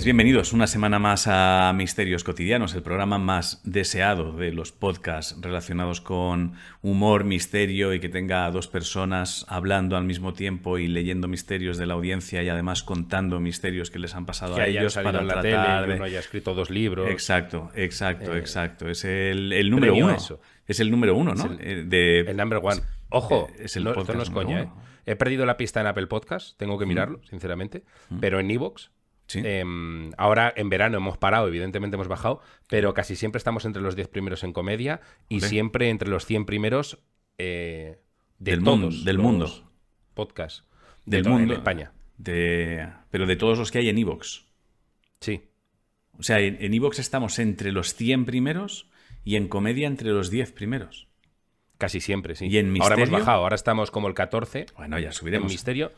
Pues bienvenidos una semana más a Misterios Cotidianos, el programa más deseado de los podcasts relacionados con humor, misterio y que tenga a dos personas hablando al mismo tiempo y leyendo misterios de la audiencia y además contando misterios que les han pasado que a ellos para en la tratar tele, de- que uno haya escrito dos libros. Exacto, exacto, Eh, exacto. Es el, el número uno. eso. Es el número uno, ¿no? El- Eh, de, El number one. Ojo, Eh, es el no, esto podcast no es coña, ¿eh? He perdido la pista en Apple Podcast, tengo que mirarlo, sinceramente. Pero en Evox, Sí. em, ahora en verano hemos parado, evidentemente hemos bajado, pero casi siempre estamos entre los 10 primeros en comedia y siempre entre los 100 primeros eh, de Del todos mundo, del mundo. podcasts de del to- mundo. en España. de- pero de todos los que hay en Evox. Sí. O sea, en en Evox estamos entre los 100 primeros y en comedia entre los 10 primeros. Casi siempre, sí. ¿Y en Ahora hemos misterio? bajado, ahora estamos como el 14. Bueno, ya En subiremos. misterio.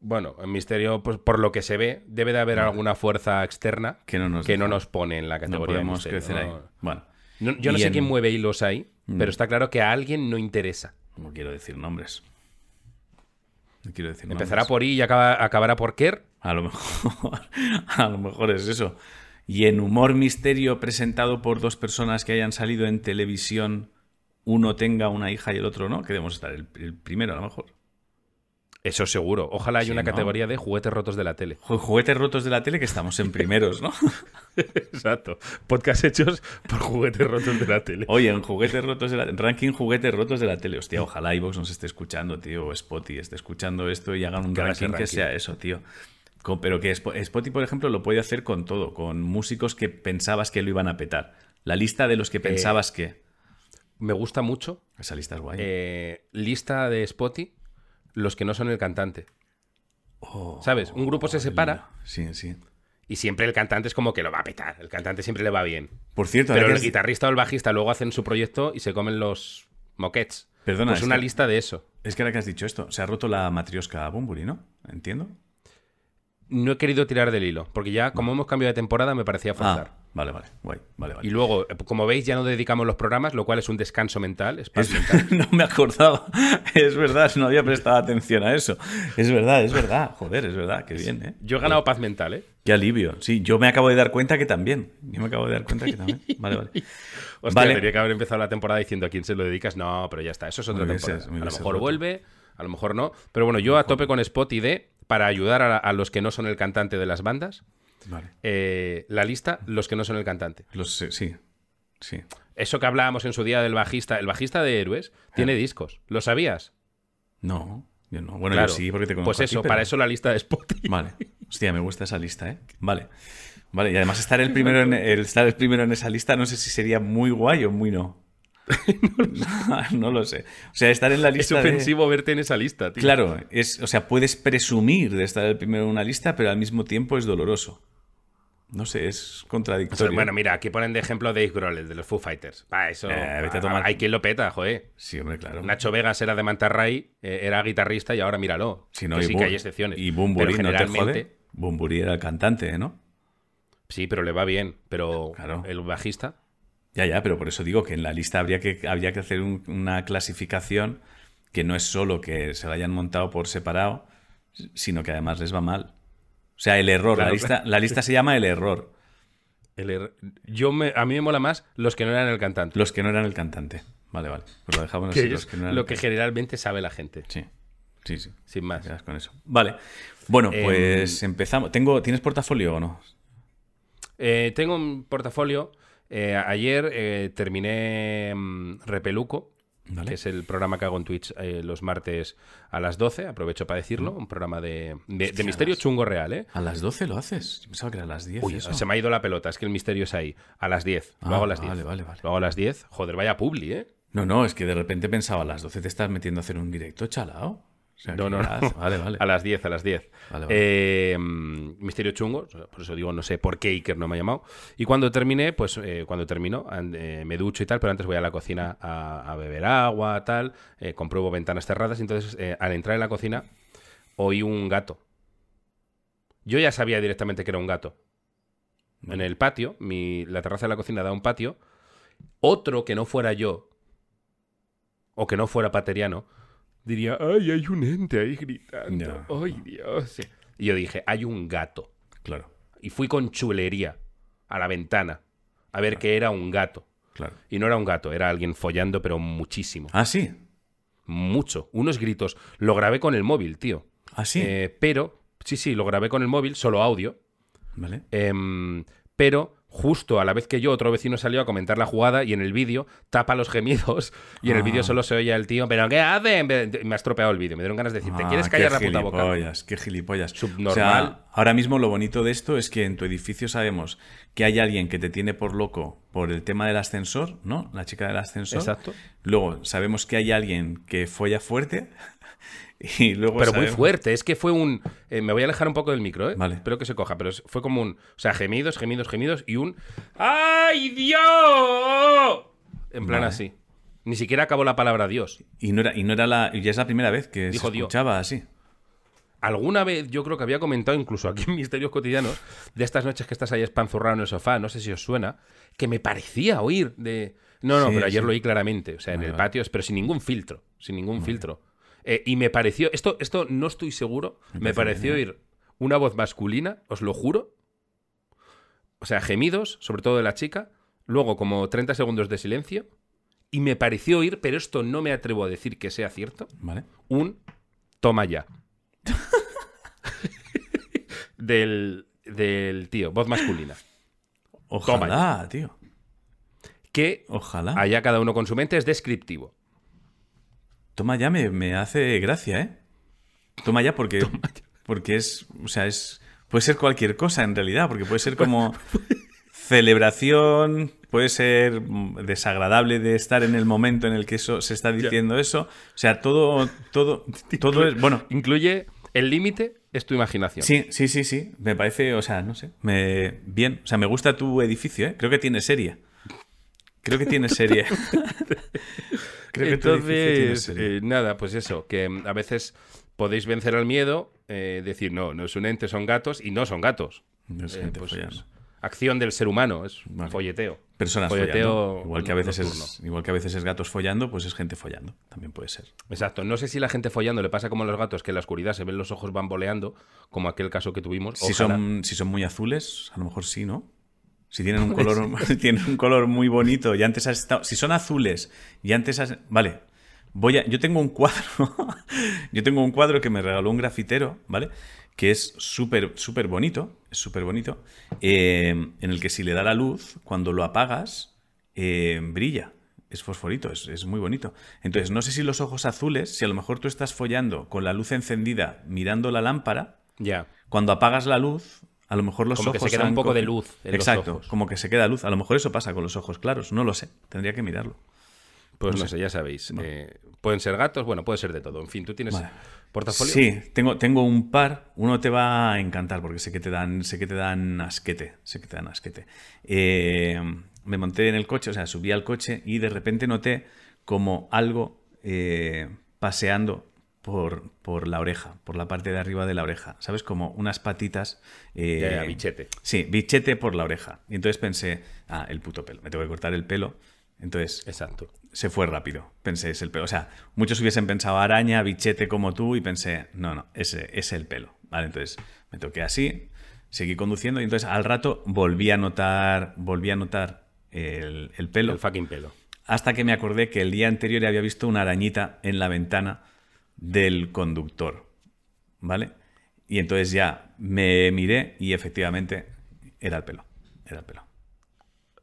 Bueno, en misterio, pues por lo que se ve, debe de haber alguna fuerza externa Que no nos que no nos pone en la No categoría de podemos misterio, crecer ahí. ¿no? Bueno, No- yo no sé en- quién mueve hilos ahí, Mm. pero está claro que a alguien no interesa. no quiero decir nombres. No quiero decir Empezará nombres. por I y acaba- acabará por Kerr. A lo mejor, a lo mejor es eso. Y en humor misterio presentado por dos personas que hayan salido en televisión, uno tenga una hija y el otro no, que debemos estar el, el primero a lo mejor. Eso seguro. Ojalá haya Sí, una ¿no? categoría de juguetes rotos de la tele. Ju- Juguetes rotos de la tele que estamos en primeros, ¿no? Exacto. Podcast hechos por juguetes rotos de la tele. Oye, en juguetes rotos de la ranking juguetes rotos de la tele. Hostia, ojalá iVoox nos esté escuchando, tío, o Spotify esté escuchando esto y hagan un ranking, que sea eso, tío. Pero que Spo- Spotify, por ejemplo, lo puede hacer con todo, con músicos que pensabas que lo iban a petar. La lista de los que pensabas que. Me gusta mucho. Esa lista es guay. eh, lista de Spotify, los que no son el cantante. ¿Sabes? Un grupo se separa Sí, sí. y siempre el cantante es como que lo va a petar. El cantante siempre le va bien. Por cierto, Pero el que guitarrista o el bajista luego hacen su proyecto y se comen los moquets. Perdona, Pues es una que- lista de eso. es que ahora que has dicho esto, se ha roto la matriosca Bumburi, ¿no? Entiendo. No he querido tirar del hilo, porque ya como hemos cambiado de temporada me parecía forzar. Ah, vale, vale, guay, vale, vale. Y luego, eh, como veis, ya no dedicamos los programas, lo cual es un descanso mental. Es mental. no me acordaba. Es verdad, no había prestado atención a eso. Es verdad, es verdad. Joder, es verdad, qué bien, ¿eh? Yo he ganado paz mental, ¿eh? Qué alivio. Sí, yo me acabo de dar cuenta que también. Yo me acabo de dar cuenta que también. Vale, vale. Hostia, Vale. tenía que haber empezado la temporada diciendo a quién se lo dedicas. No, pero ya está, eso es otra temporada. A lo mejor vuelve, a lo mejor no. Pero bueno, yo a tope con Spot y D para ayudar a, a los que no son el cantante de las bandas. Vale. eh, la lista, los que no son el cantante. Los, eh, sí, sí. Eso que hablábamos en su día del bajista, el bajista de Héroes tiene discos. ¿Lo sabías? No, yo no. Bueno, Claro. yo sí, porque te conozco Pues a ti, eso, pero- para eso la lista de Spotify. Vale. Hostia, me gusta esa lista, ¿eh? Vale. Vale, y además estar el primero en, el, estar el primero en esa lista no sé si sería muy guay o muy no. no lo sé. O sea, estar en la Es lista de- ofensivo verte en esa lista, tío. Claro, es, o sea, puedes presumir de estar el primero en una lista, pero al mismo tiempo es doloroso. No sé, es O sea, contradictorio. bueno, mira, aquí ponen de ejemplo Dave Grohl, el de los Foo Fighters. Va, eso. Eh, vete a tomar- Hay quien lo peta, joder. sí, hombre, claro. Nacho Vegas era de Mantarray, eh, era guitarrista y ahora míralo. Si no, que y sí que hay excepciones. Y Bumburi Pero no te generalmente- jode. Bumburi era el cantante, ¿no? Sí, pero le va bien. Pero Claro. el bajista. Ya, ya, pero por eso digo que en la lista habría que, habría que hacer un- una clasificación que no es solo que se la hayan montado por separado, sino que además les va mal. O sea, el error. La lista, la lista se llama el error. el er- Yo me... A mí me mola más los que no eran el cantante. Los que no eran el cantante. Vale, vale. Pues lo dejamos así. Los que no eran lo el que generalmente sabe la gente. Sí, sí, sí. Sin más. Con eso. Vale. Bueno, Em, pues empezamos. Tengo, ¿Tienes portafolio o no? Eh, tengo un portafolio. Eh, ayer eh, terminé mm, Repeluco, Vale. que es el programa que hago en Twitch eh, los martes a las 12. Aprovecho para decirlo. Un programa de, de- de misterio chungo real, ¿eh? ¿A las 12 lo haces? Yo pensaba que era a las 10. Uy, eso. se me ha ido la pelota, es que el misterio es ahí. A las 10. Lo Ah, hago a las 10. vale, vale, vale. Lo hago a las 10. Joder, vaya publi, ¿eh? No, no, es que de repente pensaba a las 12 te estás metiendo a hacer un directo, chalao. O sea, No, no, no. Vale, vale. A las 10, a las 10. Vale, vale. Eh, misterio chungo, por eso digo, no sé por qué Iker no me ha llamado. Y cuando terminé, pues eh, cuando termino, eh, me ducho y tal, pero antes voy a la cocina a, a beber agua, tal, compruebo ventanas cerradas. y Entonces, al entrar en la cocina, oí un gato. Yo ya sabía directamente que era un gato. En el patio, mi, la terraza de la cocina da un patio. Otro que no fuera yo, o que no fuera pateriano, diría, ay, hay un ente ahí gritando. Ay, Dios. Y yo dije, hay un gato. Claro. Y fui con chulería a la ventana a ver que era un gato. Claro. Y no era un gato, era alguien follando, pero muchísimo. Ah, sí. Mucho. Unos gritos. Lo grabé con el móvil, tío. Ah, sí. Eh, pero, sí, sí, lo grabé con el móvil, solo audio. vale. Em, pero justo a la vez que yo, otro vecino salió a comentar la jugada y en el vídeo tapa los gemidos y en el Ah. vídeo solo se oye al tío, ¿pero qué hacen? Me ha estropeado el vídeo. Me dieron ganas de decir, ¿te Ah, quieres qué callar la puta boca? gilipollas, Qué gilipollas. Subnormal. O sea, ahora mismo lo bonito de esto es que en tu edificio sabemos que hay alguien que te tiene por loco por el tema del ascensor, ¿no? La chica del ascensor. Exacto. Luego sabemos que hay alguien que folla fuerte. Y luego Pero muy fuerte, es que fue un... eh, me voy a alejar un poco del micro, ¿eh? Vale. Espero que se coja, pero fue como un... O sea, gemidos, gemidos, gemidos y un... ¡Ay, Dios! En plan Vale. así. Ni siquiera acabó la palabra Dios. Y no era, y no era la. Y ya es la primera vez que Dijo se Dios. escuchaba así. Alguna vez yo creo que había comentado, incluso aquí en Misterios Cotidianos, de estas noches que estás ahí espanzurrado en el sofá, no sé si os suena, que me parecía oír de... No, no, Sí, pero ayer sí. lo oí claramente, o sea, en el patio, pero sin ningún filtro, sin ningún filtro. Eh, y me pareció, esto, esto no estoy seguro, me, pareció bien, oír una voz masculina, os lo juro. O sea, gemidos, sobre todo de la chica, luego como 30 segundos de silencio, y me pareció oír, pero esto no me atrevo a decir que sea cierto, ¿Vale? un toma ya. del, del tío, voz masculina. Ojalá, tío. Que Ojalá. allá cada uno con su mente es descriptivo. Toma ya me, me hace gracia, ¿eh? Toma ya porque. Porque es. O sea, es. Puede ser cualquier cosa en realidad, porque puede ser como. celebración, puede ser desagradable de estar en el momento en el que eso se está diciendo eso. O sea, todo. Todo. Todo es. Bueno. Incluye el límite, es tu imaginación. Sí, sí, sí, sí. Me parece, o sea, no sé. Me, bien. O sea, me gusta tu edificio, ¿eh? Creo que tiene serie. Creo que tiene serie. Creo que Entonces, serie. eh, nada, pues eso, que mm, a veces podéis vencer al miedo, eh, decir, no, no es un ente, son gatos, y no son gatos. No es Eh, gente pues, follando. es acción del ser humano, es Vale. folleteo. Personas folleteo follando. Igual que, a veces nocturno. es, igual que a veces es gatos follando, pues es gente follando. También puede ser. Exacto. No sé si la gente follando le pasa como a los gatos, que en la oscuridad se ven los ojos bamboleando, como aquel caso que tuvimos. Si Ojalá. son, si son muy azules, a lo mejor sí, ¿no? Si tienen un color, tienen un color muy bonito y antes has estado. Si son azules y antes has. Vale. Voy a. Yo tengo un cuadro. yo tengo un cuadro que me regaló un grafitero, ¿vale? Que es súper, súper bonito. Es súper bonito. eh, en el que si le da la luz, cuando lo apagas, eh, brilla. Es fosforito, es, es muy bonito. Entonces, no sé si los ojos azules, si a lo mejor tú estás follando con la luz encendida mirando la lámpara, Ya. cuando apagas la luz, a lo mejor los Como que ojos. se queda un poco de luz en los Exacto, ojos. como que se queda luz. A lo mejor eso pasa con los ojos claros. No lo sé. Tendría que mirarlo. Pues no, sé. ya sabéis. eh, pueden ser gatos, bueno, puede ser de todo. En fin, tú tienes Vale. portafolio. Sí, tengo, tengo un par. Uno te va a encantar porque sé que te dan, sé que te dan asquete. Sé que te dan asquete. Eh, me monté en el coche, o sea, subí al coche y de repente noté como algo eh, paseando por, por la oreja, por la parte de arriba de la oreja. ¿Sabes? Como unas patitas. eh, Ya, ya, bichete. Sí, bichete por la oreja. Y entonces pensé, ah, el puto pelo, me tengo que cortar el pelo. Entonces Exacto. se fue rápido. Pensé, es el pelo. O sea, muchos hubiesen pensado araña, bichete como tú, y pensé, no, no, ese es el pelo. Vale, entonces me toqué así, seguí conduciendo, y entonces al rato volví a notar, volví a notar el, el pelo. El fucking pelo. hasta que me acordé que el día anterior había visto una arañita en la ventana del conductor. ¿Vale? Y entonces ya me miré y efectivamente era el pelo. Era el pelo.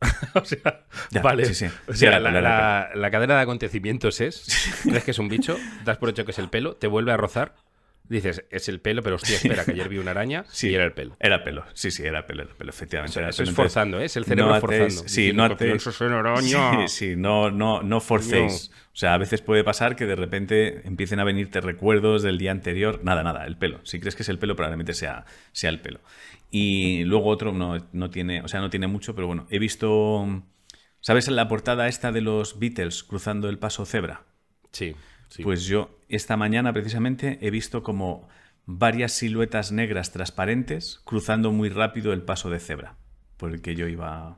o sea, Ya, vale. sí, sí. O Sí, sea, era la, pelo, era la- la cadena de acontecimientos es, crees que es un bicho, das por hecho que es el pelo, te vuelve a rozar, dices, es el pelo, pero hostia, espera, que ayer vi una araña Sí, y era el pelo. Era pelo. Sí, sí, era pelo, era pelo, efectivamente. O sea, era eso pelo. es forzando, ¿eh? Es el cerebro no forzando. Sí, no. Sí, sí, no, no, no forcéis. O sea, a veces puede pasar que de repente empiecen a venirte recuerdos del día anterior. Nada, nada, el pelo. Si crees que es el pelo, probablemente sea, sea el pelo. Y luego otro no, no tiene, o sea, no tiene mucho, pero bueno, he visto. ¿Sabes la portada esta de los Beatles cruzando el paso cebra? Sí, sí. Pues yo esta mañana precisamente he visto como varias siluetas negras transparentes cruzando muy rápido el paso de cebra por el que yo iba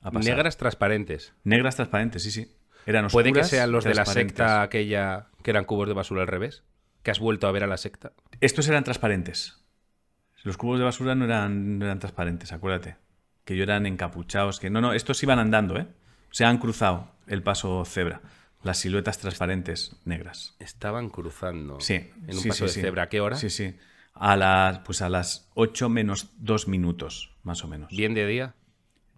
a pasar. Negras transparentes. Negras transparentes, sí, sí. Eran oscuras, Puede que sean los de la secta aquella que eran cubos de basura al revés. Que has vuelto a ver a la secta. Estos eran transparentes. Los cubos de basura no eran, no eran transparentes, acuérdate. Que yo eran encapuchados, que no, no, estos iban andando, ¿eh? Se han cruzado el paso cebra. Las siluetas transparentes negras. Estaban cruzando. Sí. En un sí, paso sí, de cebra. ¿A qué hora? Sí, sí. A las, pues a las 8 menos 2 minutos, más o menos. ¿Bien de día?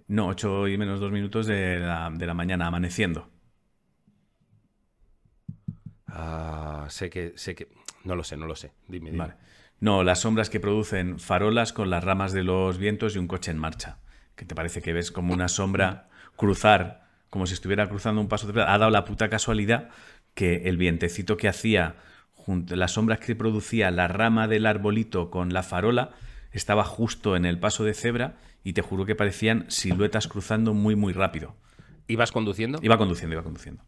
No, 8 y menos 2 minutos de la, de la mañana, amaneciendo. Ah, sé que, sé que. No lo sé, no lo sé. Dime, dime. Vale. No, las sombras que producen farolas con las ramas de los vientos y un coche en marcha. Que te parece que ves como una sombra cruzar, como si estuviera cruzando un paso de Ha dado la puta casualidad que el vientecito que hacía, junto, las sombras que producía la rama del arbolito con la farola, estaba justo en el paso de cebra y te juro que parecían siluetas cruzando muy, muy rápido. ¿Ibas conduciendo? Iba conduciendo, iba conduciendo.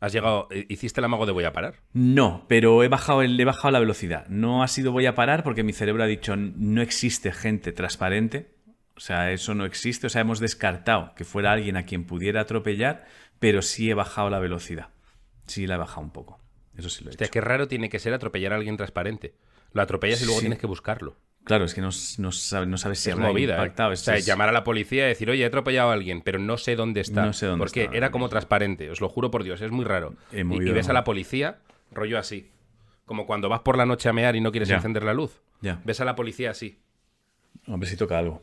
¿Has llegado. eh, ¿Hiciste el amago de voy a parar? No, pero he bajado, el- he bajado la velocidad. No ha sido voy a parar porque mi cerebro ha dicho no existe gente transparente. O sea, eso no existe. O sea, hemos descartado que fuera alguien a quien pudiera atropellar, pero sí he bajado la velocidad. Sí la he bajado un poco. Eso sí lo he Hostia, hecho. qué raro tiene que ser atropellar a alguien transparente. Lo atropellas y luego Sí. tienes que buscarlo. Claro, es que no, no sabes, no sabes si es movida. ¿eh? impactado. O sea, es- llamar a la policía y decir, oye, he atropellado a alguien, pero no sé dónde está. No sé dónde porque está, era como transparente, os lo juro por Dios, es muy raro. Y, ves a la policía, rollo así. Como cuando vas por la noche a mear y no quieres Ya. encender la luz. Ya. Ves a la policía así, ver si toca algo.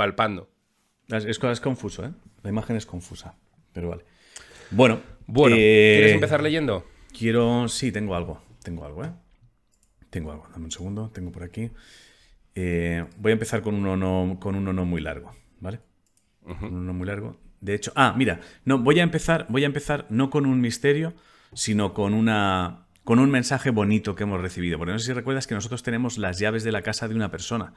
Palpando. Es, es- es confuso, ¿eh? La imagen es confusa. Pero vale. Bueno. Bueno, eh, ¿quieres empezar leyendo? Quiero. Sí, tengo algo. Tengo algo, ¿eh? Tengo algo. Dame un segundo. Tengo por aquí. Eh, voy a empezar con uno no, con uno no muy largo, ¿vale? Uno no muy largo. De hecho. Ah, mira. No, voy a empezar. Voy a empezar no con un misterio, sino con una. Con un mensaje bonito que hemos recibido. Porque no sé si recuerdas que nosotros tenemos las llaves de la casa de una persona.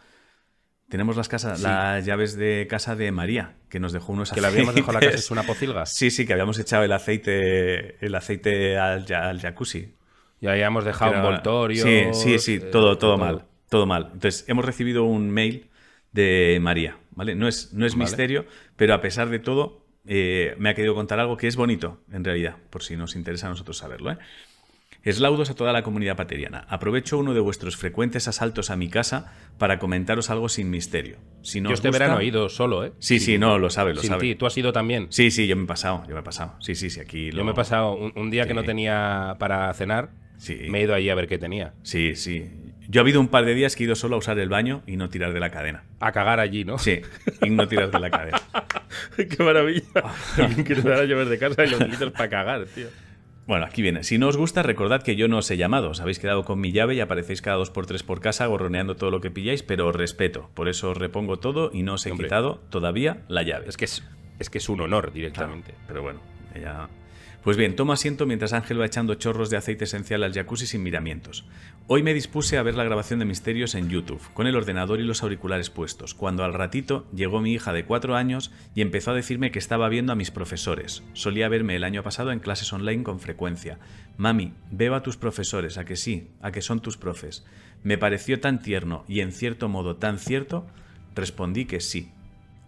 Tenemos las, casas, Sí. las llaves de casa de María, que nos dejó unos Que le habíamos dejado la casa aceites. es una pocilga. Sí, sí, que habíamos echado el aceite, el aceite al, jacuzzi. Y ahí hemos dejado Que era- envoltorio. Sí, sí, sí, eh, todo, todo mal, todo mal. Entonces, hemos recibido un mail de María, ¿vale? No es, no es Vale. misterio, pero a pesar de todo, eh, me ha querido contar algo que es bonito, en realidad, por si nos interesa a nosotros saberlo, ¿eh? Eslaudos a toda la comunidad pateriana. Aprovecho uno de vuestros frecuentes asaltos a mi casa para comentaros algo sin misterio. Si no Yo os este gusta- verano he ido solo, ¿eh? Sí, sí, no, lo sabe, lo Sin sabe. tú has ido también. Sí, sí, yo me he pasado, yo me he pasado. Sí, sí, sí, aquí Yo lo- me he pasado un, un día que no tenía para cenar, Sí. me he ido ahí a ver qué tenía. Sí, sí. Yo ha habido un par de días que he ido solo a usar el baño y no tirar de la cadena. A cagar allí, ¿no? Sí, y no tirar de la cadena. Qué maravilla. Alguien que te a llover de casa y lo utilizas para cagar, tío. Bueno, aquí viene. Si no os gusta, recordad que yo no os he llamado. Os habéis quedado con mi llave y aparecéis cada dos por tres por casa gorroneando todo lo que pilláis, pero os respeto. Por eso os repongo todo y no os he Hombre. quitado todavía la llave. Es que es, es que es un honor directamente. Pero bueno, ella... Pues bien, tomo asiento mientras Ángel va echando chorros de aceite esencial al jacuzzi sin miramientos. Hoy me dispuse a ver la grabación de Misterios en YouTube, con el ordenador y los auriculares puestos, cuando al ratito llegó mi hija de cuatro años y empezó a decirme que estaba viendo a mis profesores. Solía verme el año pasado en clases online con frecuencia. Mami, veo a tus profesores, a que sí, a que son tus profes. Me pareció tan tierno y en cierto modo tan cierto, respondí que sí.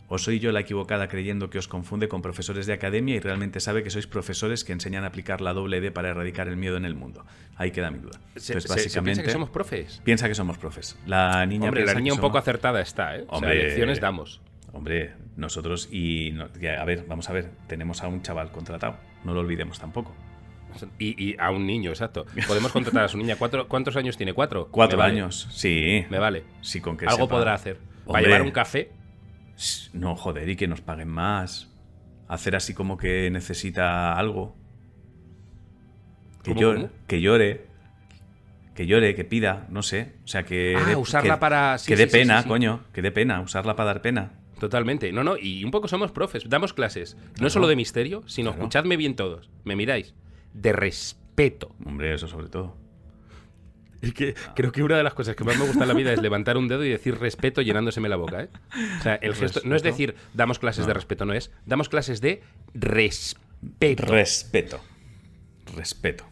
¿O soy yo la equivocada creyendo que os confunde con profesores de academia y realmente sabe que sois profesores que enseñan a aplicar la doble D para erradicar el miedo en el mundo? Ahí queda mi duda. Se, Entonces, se- se básicamente, piensa que somos profes. piensa que somos profes. La niña Hombre, la niña un poco acertada está, ¿eh? O sea, Hombre. lecciones damos. Hombre, nosotros y... no- a ver, vamos a ver, tenemos a un chaval contratado. No lo olvidemos tampoco. Y, y a un niño, exacto. Podemos contratar a su niña. ¿Cuatro, ¿Cuántos años tiene? ¿Cuatro? Cuatro vale. años, sí. Me vale. Sí, con que Algo sepa- podrá hacer. ¿Va a Hombre. llevar un café? No, joder, y que nos paguen más. Hacer así como que necesita algo. Que, ¿Cómo, llore, cómo? que llore. Que llore, que pida, no sé. O sea, que. Ah, dé- usarla que- para- sí, que sí, dé sí, pena, coño. Que dé pena. Usarla para dar pena. Totalmente. No, no, y un poco somos profes. Damos clases. No solo de misterio, sino, Claro. escuchadme bien todos. ¿Me miráis? De respeto. Hombre, eso sobre todo. Es que creo que una de las cosas que más me gusta en la vida es levantar un dedo y decir respeto llenándoseme la boca, ¿eh? O sea, el gesto no es decir damos clases de respeto, no es damos clases de respeto. Respeto. Respeto.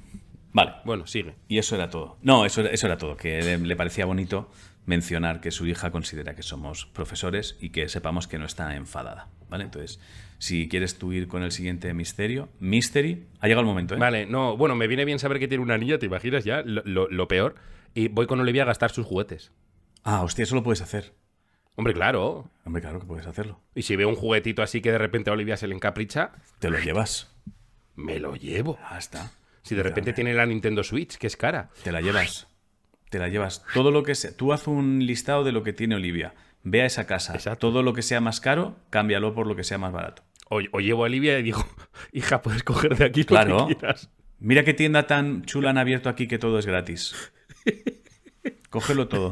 Vale. bueno, sigue. Y eso era todo. No, eso, eso era todo. Que le, le parecía bonito mencionar que su hija considera que somos profesores y que sepamos que no está enfadada. ¿Vale? Entonces, si quieres tú ir con el siguiente misterio, Mystery, ha llegado el momento, ¿eh? Vale, no, bueno, me viene bien saber que tiene una niña, ¿te imaginas ya? Lo, lo- lo peor. Y voy con Olivia a gastar sus juguetes. Ah, hostia, eso lo puedes hacer. Hombre, claro. Hombre, claro que puedes hacerlo. Y si veo un juguetito así que de repente a Olivia se le encapricha, Te lo llevas. me lo llevo. Ah, está. Si de repente tiene la Nintendo Switch, que es cara. Te la llevas. Te la llevas. Todo lo que sea. Tú haz un listado de lo que tiene Olivia. Ve a esa casa. Exacto. Todo lo que sea más caro, cámbialo por lo que sea más barato. O, o llevo a Olivia y digo, hija, puedes coger de aquí Claro. lo que quieras. Mira qué tienda tan chula han abierto aquí que todo es gratis. Cógelo todo.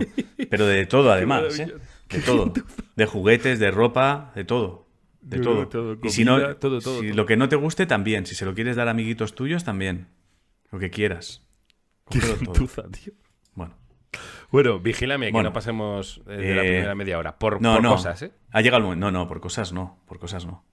Pero de todo, además. ¿eh? De todo. De juguetes, de ropa, de todo. De todo. todo, y si no, todo, todo, si lo que no te guste, también. Si se lo quieres dar a amiguitos tuyos, también. Lo que quieras. Cógelo todo. Gentuza, tío. Bueno. Bueno, vigílame que Bueno. no pasemos eh, de la Eh, primera media hora. Por, No, por no. cosas, ¿eh? Ha llegado el momento. No, no, por cosas no. Por cosas no.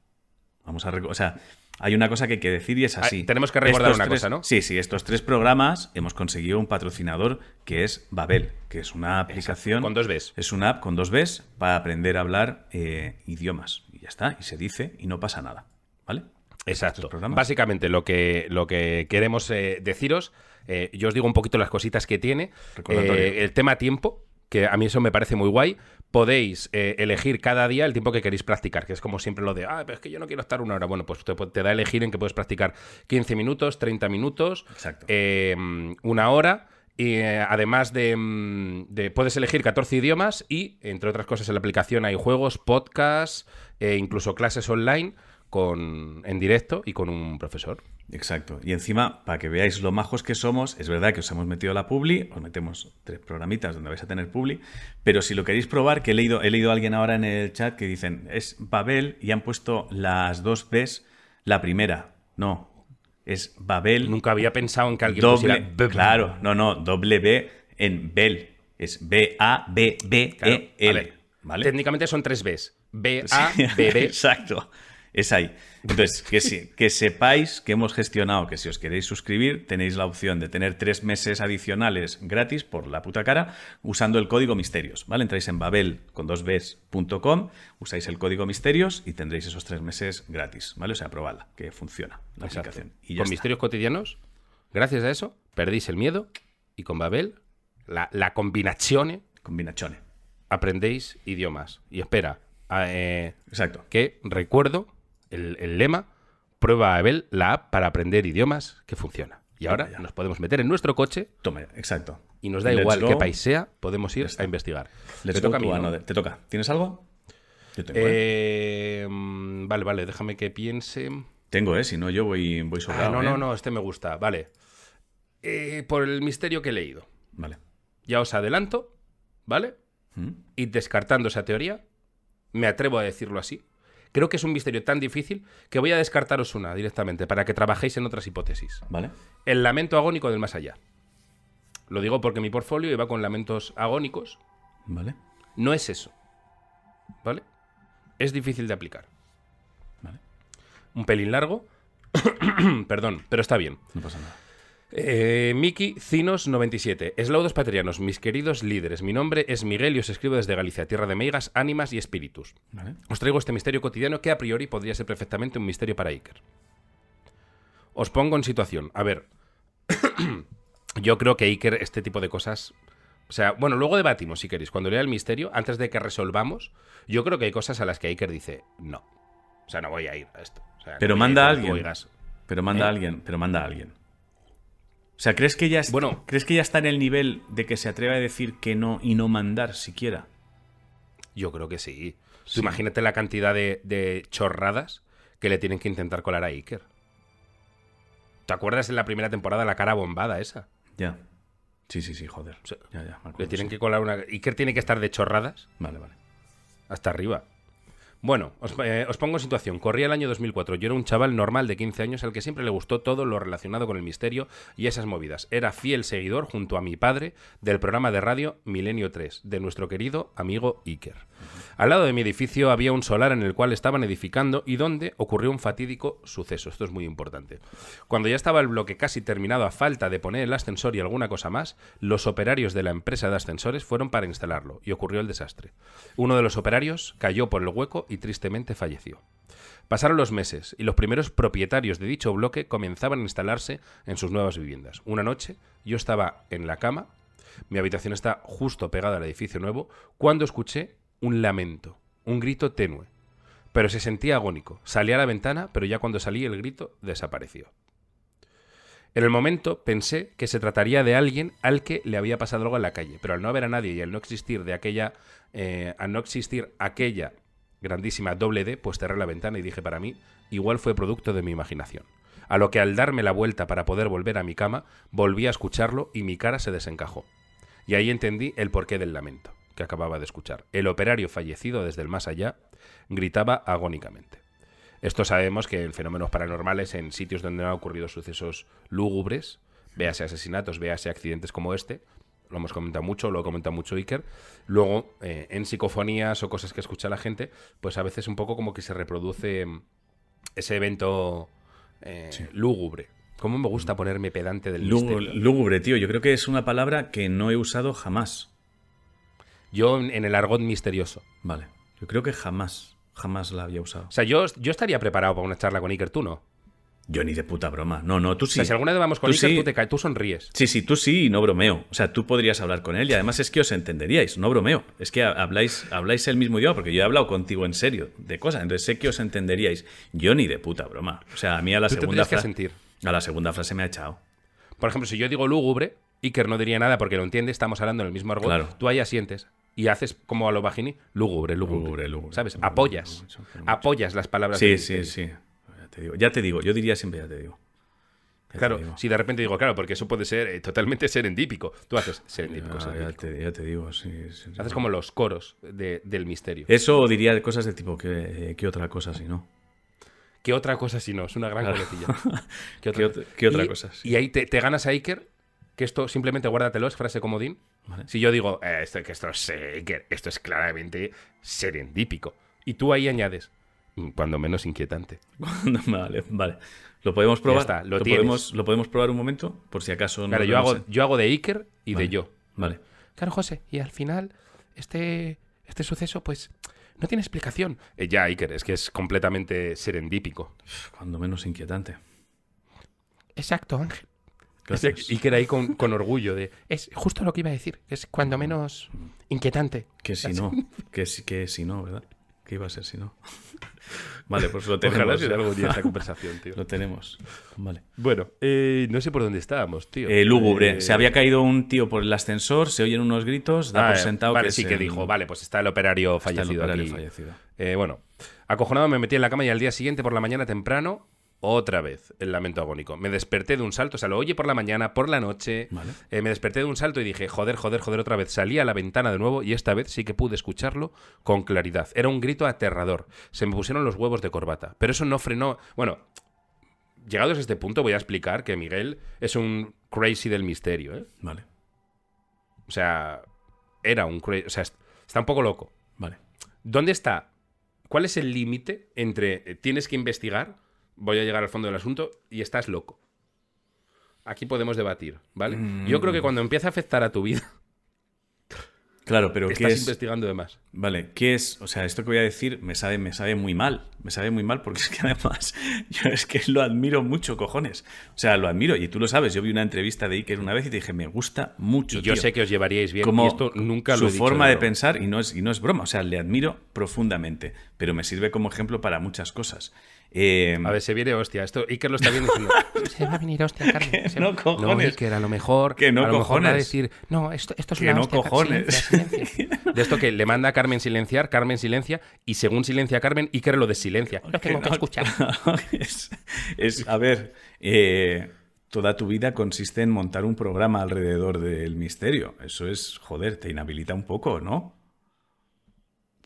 Vamos a O sea, hay una cosa que hay que decir y es así. Ah, tenemos que recordar Estos una tres- cosa, ¿no? Sí, sí. Estos tres programas hemos conseguido un patrocinador que es Babel, que es una aplicación. Con dos Bs. Es una app con dos Bs para aprender a hablar eh, idiomas. Y ya está. Y se dice y no pasa nada. ¿Vale? Exacto. Básicamente lo que, lo que queremos eh, deciros, eh, yo os digo un poquito las cositas que tiene. El tema tiempo, que a mí eso me parece muy guay. Podéis eh, elegir cada día el tiempo que queréis practicar, que es como siempre lo de, ah, pero es que yo no quiero estar una hora. Bueno, pues te, te da a elegir en que puedes practicar 15 minutos, 30 minutos, eh, una hora. Y eh, además de, mm, de- Puedes elegir 14 idiomas y, entre otras cosas, en la aplicación hay juegos, podcasts, e incluso clases online con, en directo y con un profesor. Exacto. Y encima, para que veáis lo majos que somos, es verdad que os hemos metido la publi, os metemos tres programitas donde vais a tener publi, pero si lo queréis probar, que he leído, he leído a alguien ahora en el chat que dicen, es Babel y han puesto las dos Bs, la primera. No, es Babel Nunca había pensado en que alguien doble. pusiera B- Claro, no, no, doble B en Bel. Es B-A-B-B-E-L. Técnicamente son tres Bs. B, Sí, A, B, B. Exacto. Es ahí. Entonces, que, si- que sepáis que hemos gestionado que si os queréis suscribir, tenéis la opción de tener tres meses adicionales gratis por la puta cara usando el código misterios. ¿Vale? Entráis en babel con dos Bs.com, usáis el código misterios y tendréis esos tres meses gratis. ¿Vale? O sea, probadla, que funciona la Exacto. aplicación. Y ya Con está. misterios cotidianos, gracias a eso, perdéis el miedo y con Babel, la, la combinazione, aprendéis idiomas. Y espera, a- eh, Exacto. que recuerdo el, el lema, prueba Babel, la app para aprender idiomas que funciona. Y ahora ya. nos podemos meter en nuestro coche Toma, exacto. y nos da Let's igual qué país sea, podemos ir a investigar. Let's Te toca a mí, ¿no? Te toca. ¿Tienes algo? Yo tengo, ¿eh? Eh, mm, vale, vale, déjame que piense. Tengo, ¿eh? Si no, yo voy, voy Ah, sobrado. no, ¿eh? no, no, este me gusta. Vale. Por el misterio que he leído. Vale. Ya os adelanto, ¿vale? ¿Mm? Y descartando esa teoría, me atrevo a decirlo así. Creo que es un misterio tan difícil que voy a descartaros una directamente para que trabajéis en otras hipótesis. Vale. El lamento agónico del más allá. Lo digo porque mi portfolio iba con lamentos agónicos. Vale. No es eso. ¿Vale? Es difícil de aplicar. Vale. Un pelín largo. Perdón, pero está bien. No pasa nada. Eh, Miki Cinos97. Eslaudos patrianos, mis queridos líderes. Mi nombre es Miguel y os escribo desde Galicia, tierra de meigas, ánimas y espíritus. Vale. Os traigo este misterio cotidiano que a priori podría ser perfectamente un misterio para Iker. Os pongo en situación. A ver, yo creo que Iker este tipo de cosas... O sea, bueno, luego debatimos si queréis. Cuando lea el misterio, antes de que resolvamos, yo creo que hay cosas a las que Iker dice, no. O sea, no voy a ir a esto. O sea, no Pero manda ir a con alguien. oigas. Pero manda a ¿Eh? alguien, pero manda a alguien. O sea, ¿crees que ya es- Bueno. ¿crees que ya está en el nivel de que se atreve a decir que no y no mandar siquiera? Yo creo que sí. Tú imagínate la cantidad de, de chorradas que le tienen que intentar colar a Iker. ¿Te acuerdas en la primera temporada la cara bombada esa? Ya. Sí, sí, sí, joder. Ya, ya. acuerdo, Le tienen sí. que colar una... Iker tiene que estar de chorradas Vale, vale. hasta arriba. Bueno, os, eh, os pongo en situación. Corría el año 2004. Yo era un chaval normal de 15 años al que siempre le gustó todo lo relacionado con el misterio y esas movidas. Era fiel seguidor, junto a mi padre, del programa de radio Milenio 3, de nuestro querido amigo Iker. Al lado de mi edificio había un solar en el cual estaban edificando y donde ocurrió un fatídico suceso. Esto es muy importante. Cuando ya estaba el bloque casi terminado a falta de poner el ascensor y alguna cosa más, los operarios de la empresa de ascensores fueron para instalarlo y ocurrió el desastre. Uno de los operarios cayó por el hueco y tristemente falleció. Pasaron los meses y los primeros propietarios de dicho bloque comenzaban a instalarse en sus nuevas viviendas. Una noche yo estaba en la cama Mi habitación está justo pegada al edificio nuevo cuando escuché un lamento, un grito tenue. Pero se sentía agónico. Salí a la ventana, pero ya cuando salí el grito desapareció. En el momento pensé que se trataría de alguien al que le había pasado algo en la calle, pero al no haber a nadie y al no existir de aquella, eh, al no existir aquella grandísima doble D, pues cerré la ventana y dije para mí, igual fue producto de mi imaginación. A lo que al darme la vuelta para poder volver a mi cama, volví a escucharlo y mi cara se desencajó. Y ahí entendí el porqué del lamento que acababa de escuchar. El operario fallecido desde el más allá gritaba agónicamente. Esto sabemos que en fenómenos paranormales, en sitios donde han ocurrido sucesos lúgubres, véase asesinatos, véase accidentes como este, lo hemos comentado mucho, lo ha comentado mucho Iker. Luego, eh, en psicofonías o cosas que escucha la gente, pues a veces un poco como que se reproduce ese evento eh, lúgubre. ¿Cómo me gusta ponerme pedante del misterio? Lúgubre, tío. Yo creo que es una palabra que no he usado jamás. Yo en el argot misterioso. Vale. Yo creo que jamás, jamás la había usado. O sea, yo, yo estaría preparado para una charla con Iker, tú no. Yo ni de puta broma. No, no, tú sí. O sea, si alguna vez vamos con Tú Iker, sí. tú, te caes, tú sonríes. Sí, sí, tú sí y no bromeo. O sea, tú podrías hablar con él y además es que os entenderíais, no bromeo. Es que habláis, habláis el mismo idioma porque yo he hablado contigo en serio de cosas, entonces sé que os entenderíais. Yo ni de puta broma. O sea, a mí a la Tú segunda que frase sentir. a la segunda frase me ha echado. Por ejemplo, si yo digo lúgubre, Iker no diría nada porque lo entiende, estamos hablando en el mismo argot. Claro. Tú ahí asientes y haces como a lo bajini, lúgubre, lúgubre. Lúgubre, lúgubre, ¿Sabes? lúgubre, apoyas. Apoyas las palabras. Sí, del sí, sí. Ya te digo, ya te digo, yo diría siempre ya te digo. Ya te Claro, digo. si de repente digo, claro, porque eso puede ser eh, totalmente serendípico. Tú haces serendípico, Ya, ya te, ya te digo, sí. Haces como los coros de- del misterio. Eso diría cosas de tipo, ¿qué, qué otra cosa si no? ¿Qué otra cosa si no? Es una gran Claro. coletilla. ¿Qué ¿Qué ot- qué otra y, cosa? Sí. Y ahí te, te ganas a Iker, que esto simplemente guárdatelo, es frase comodín. Vale. Si yo digo, eh, esto, que esto es eh, Iker, esto es claramente serendípico. Y tú ahí añades, "Mm, cuando menos inquietante. vale, vale. ¿Lo podemos probar? está, lo podemos, ¿Lo podemos probar un momento? Por si acaso no Claro, yo hago, yo hago de Iker y de yo. Vale. Claro, José, y al final, este, este suceso, pues, no tiene explicación. Eh, ya, Iker, es que es completamente serendípico. Cuando menos inquietante. Exacto, Ángel. Gracias. Iker ahí con, con orgullo de... Es justo lo que iba a decir, es cuando menos inquietante. Que si no, que si, que si no, ¿verdad? ¿Qué iba a ser si no? Vale, pues lo tenemos. Ojalá algún día esta conversación, tío. Lo tenemos. Vale. Bueno, eh, no sé por dónde estábamos, tío. Eh, lúgubre. Eh, Se había caído un tío por el ascensor, se oyen unos gritos, da ah, por sentado vale, que sí es que el- dijo, vale, pues está el operario está el fallecido operario aquí. fallecido. Eh, bueno, acojonado me metí en la cama y al día siguiente por la mañana temprano, otra vez el lamento agónico. Me desperté de un salto, o sea, lo oye por la mañana, por la noche. Vale. Eh, me desperté de un salto y dije, joder, joder, joder, otra vez. Salí a la ventana de nuevo y esta vez sí que pude escucharlo con claridad. Era un grito aterrador. Se me pusieron los huevos de corbata. Pero eso no frenó. Bueno, llegados a este punto voy a explicar que Miguel es un crazy del misterio, ¿eh? Vale. O sea, era un crazy. O sea, est- está un poco loco. Vale. ¿Dónde está? ¿Cuál es el límite entre eh, tienes que investigar, voy a llegar al fondo del asunto y estás loco? Aquí podemos debatir, ¿vale? Yo creo que cuando empieza a afectar a tu vida, Claro, pero ¿qué estás es? investigando de más. Vale, ¿qué es? O sea, esto que voy a decir me sabe, me sabe muy mal. Me sabe muy mal porque es que además yo es que lo admiro mucho, cojones. O sea, lo admiro y tú lo sabes. Yo vi una entrevista de Iker una vez y te dije, me gusta mucho. Y yo tío. sé que os llevaríais bien como y esto nunca lo su he dicho forma de, broma. pensar y no es y no es broma. O sea, le admiro profundamente, pero me sirve como ejemplo para muchas cosas. Eh, A ver, se viene hostia. Esto Iker lo está viendo diciendo, se va a venir hostia, Carmen. Se no, cojones. No, Iker, a lo mejor, Que no, a lo mejor va a cojones. decir, no, esto, esto es Que una no, hostia, cojones. silencia, silencia". De esto que le manda a Carmen silenciar, Carmen silencia, y según silencia Carmen, Iker lo desilencia. Lo tengo que no, escuchar. es, es- a ver, eh, toda tu vida consiste en montar un programa alrededor del misterio. Eso es, joder, te inhabilita un poco, ¿no?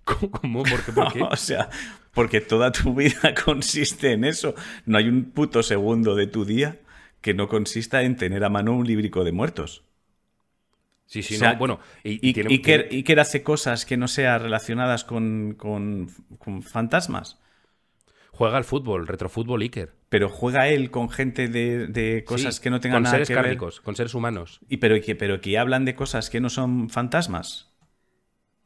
¿Cómo? ¿Por qué? ¿Por qué? O sea, porque toda tu vida consiste en eso. No hay un puto segundo de tu día que no consista en tener a mano un librico de muertos. Sí, sí, O sea, no. Bueno, y, y hace cosas que no sean relacionadas con, con- con fantasmas. juega al fútbol, retrofútbol Iker. Pero juega él con gente de, de cosas Sí, que no tengan con nada seres que ver. kármicos, con seres humanos. Y pero que, pero que hablan de cosas que no son fantasmas.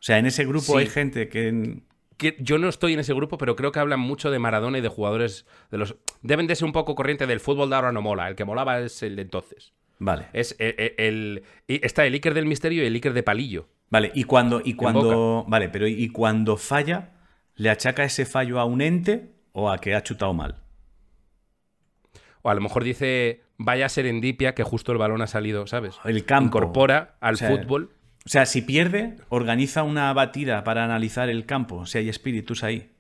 O sea, en ese grupo Sí. hay gente que. Que yo no estoy en ese grupo, pero creo que hablan mucho de Maradona y de jugadores de los. Deben de ser un poco corriente del fútbol de ahora no mola. El que molaba es el de entonces. Vale. Es el, está el Iker del misterio y el Iker de palillo. Vale, y cuando, y cuando. Vale, pero ¿y cuando falla? ¿Le achaca ese fallo a un ente o a que ha chutado mal? O a lo mejor dice, vaya serendipia que justo el balón ha salido, ¿sabes? El campo. Incorpora al fútbol. O sea, si pierde, organiza una batida para analizar el campo, si hay espíritus ahí.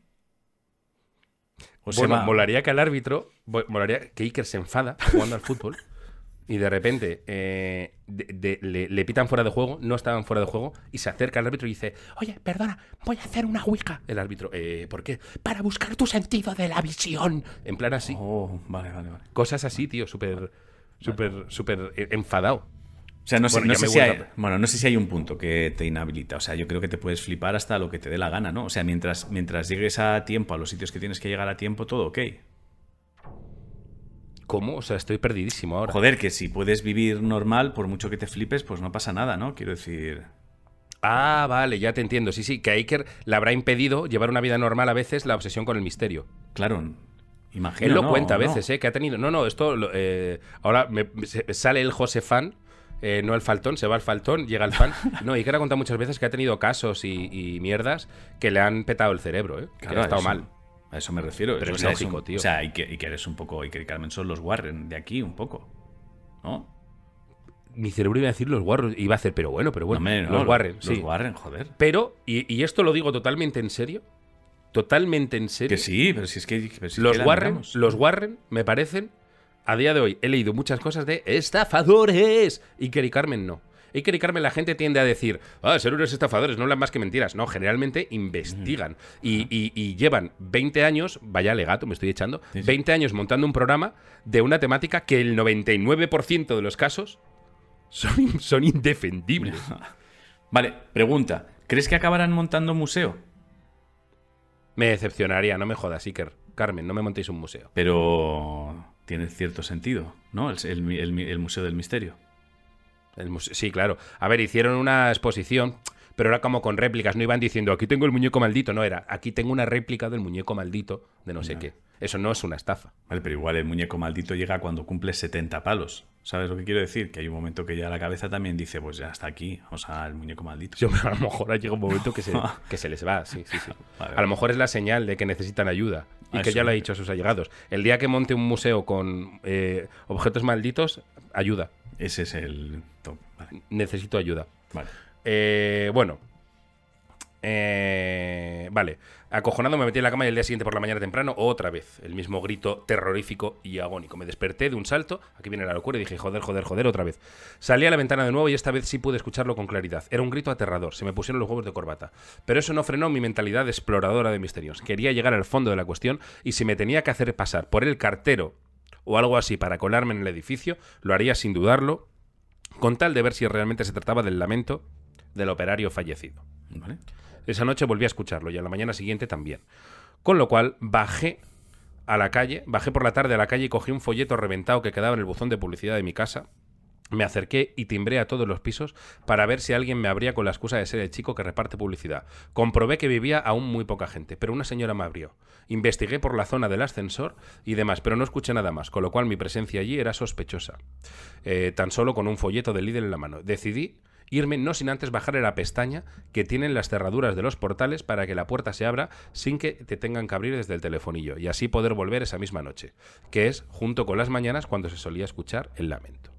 O bueno, molaría que al árbitro, molaría que Iker se enfada jugando al fútbol y de repente eh, le, pitan fuera de juego, no estaban fuera de juego, y se acerca al árbitro y dice, oye, perdona, voy a hacer una wicca. El árbitro, eh, ¿por qué? Para buscar tu sentido de la visión. En plan así. Oh, vale, vale, vale. Cosas así, tío, súper, súper, súper eh, enfadado. O sea, no sé, si hay, bueno, no sé si hay un punto que te inhabilita. O sea, yo creo que te puedes flipar hasta lo que te dé la gana, ¿no? O sea, mientras, mientras llegues a tiempo a los sitios que tienes que llegar a tiempo, todo ok. ¿Cómo? O sea, estoy perdidísimo ahora. Joder, que si puedes vivir normal, por mucho que te flipes, pues no pasa nada, ¿no? Quiero decir. Ah, vale, ya te entiendo. Sí, sí, que a Iker le habrá impedido llevar una vida normal a veces la obsesión con el misterio. Claro, imagino. Él lo cuenta a veces, ¿eh? Que ha tenido. No, no, esto. Eh, ahora me, sale el José Fan eh, no el faltón, se va al faltón, llega el fan. No, y que ha contado muchas veces que ha tenido casos y, mierdas que le han petado el cerebro, ¿eh? que ha estado mal. A eso me refiero. Pero es lógico, tío. O sea, y que, eres un poco. Y que Carmen son los Warren de aquí, un poco. ¿No? Mi cerebro iba a decir los Warren. Iba a hacer, pero bueno, pero bueno. los Warren, sí. Los Warren, joder. Pero, y, esto lo digo totalmente en serio. Totalmente en serio. Que sí, pero si es que. los, Warren, los Warren me parecen a día de hoy he leído muchas cosas de estafadores. Y y Carmen no. Iker y Carmen la gente tiende a decir, ah, ser unos estafadores, no hablan más que mentiras. No, generalmente investigan. Y, llevan 20 años, vaya legato, me estoy echando, 20 años montando un programa de una temática que el 99% de los casos son, son indefendibles. vale, pregunta. ¿Crees que acabarán montando un museo? Me decepcionaría, no me jodas, Iker. Carmen, no me montéis un museo. Pero tiene cierto sentido, ¿no? El, Museo del Misterio. sí, claro. A ver, hicieron una exposición, pero era como con réplicas. No iban diciendo, aquí tengo el muñeco maldito. No, era, aquí tengo una réplica del muñeco maldito de no sé qué. Eso no es una estafa. Vale, pero igual el muñeco maldito llega cuando cumple 70 palos. ¿Sabes lo que quiero decir? Que hay un momento que ya la cabeza también dice, pues ya está aquí, o sea, el muñeco maldito. Sí, a lo mejor llega un momento que se, que se les va, sí, sí, sí. A lo mejor es la señal de que necesitan ayuda y que ya lo ha dicho a sus allegados. El día que monte un museo con eh, objetos malditos, ayuda. Ese es el top. Necesito ayuda. Vale. Eh, bueno, eh, vale. Acojonado me metí en la cama y el día siguiente por la mañana temprano, otra vez, el mismo grito terrorífico y agónico. Me desperté de un salto, aquí viene la locura, y dije, joder, joder, joder, otra vez. Salí a la ventana de nuevo y esta vez sí pude escucharlo con claridad. Era un grito aterrador, se me pusieron los huevos de corbata. Pero eso no frenó mi mentalidad exploradora de misterios. Quería llegar al fondo de la cuestión y si me tenía que hacer pasar por el cartero o algo así para colarme en el edificio, lo haría sin dudarlo, con tal de ver si realmente se trataba del lamento del operario fallecido. Esa noche volví a escucharlo y a la mañana siguiente también. Con lo cual bajé a la calle, bajé por la tarde a la calle y cogí un folleto reventado que quedaba en el buzón de publicidad de mi casa. Me acerqué y timbré a todos los pisos para ver si alguien me abría con la excusa de ser el chico que reparte publicidad. Comprobé que vivía aún muy poca gente, pero una señora me abrió. Investigué por la zona del ascensor y demás, pero no escuché nada más, con lo cual mi presencia allí era sospechosa. Eh, tan solo con un folleto de líder en la mano. Decidí irme no sin antes bajar la pestaña que tienen las cerraduras de los portales para que la puerta se abra sin que te tengan que abrir desde el telefonillo y así poder volver esa misma noche, que es junto con las mañanas cuando se solía escuchar el lamento.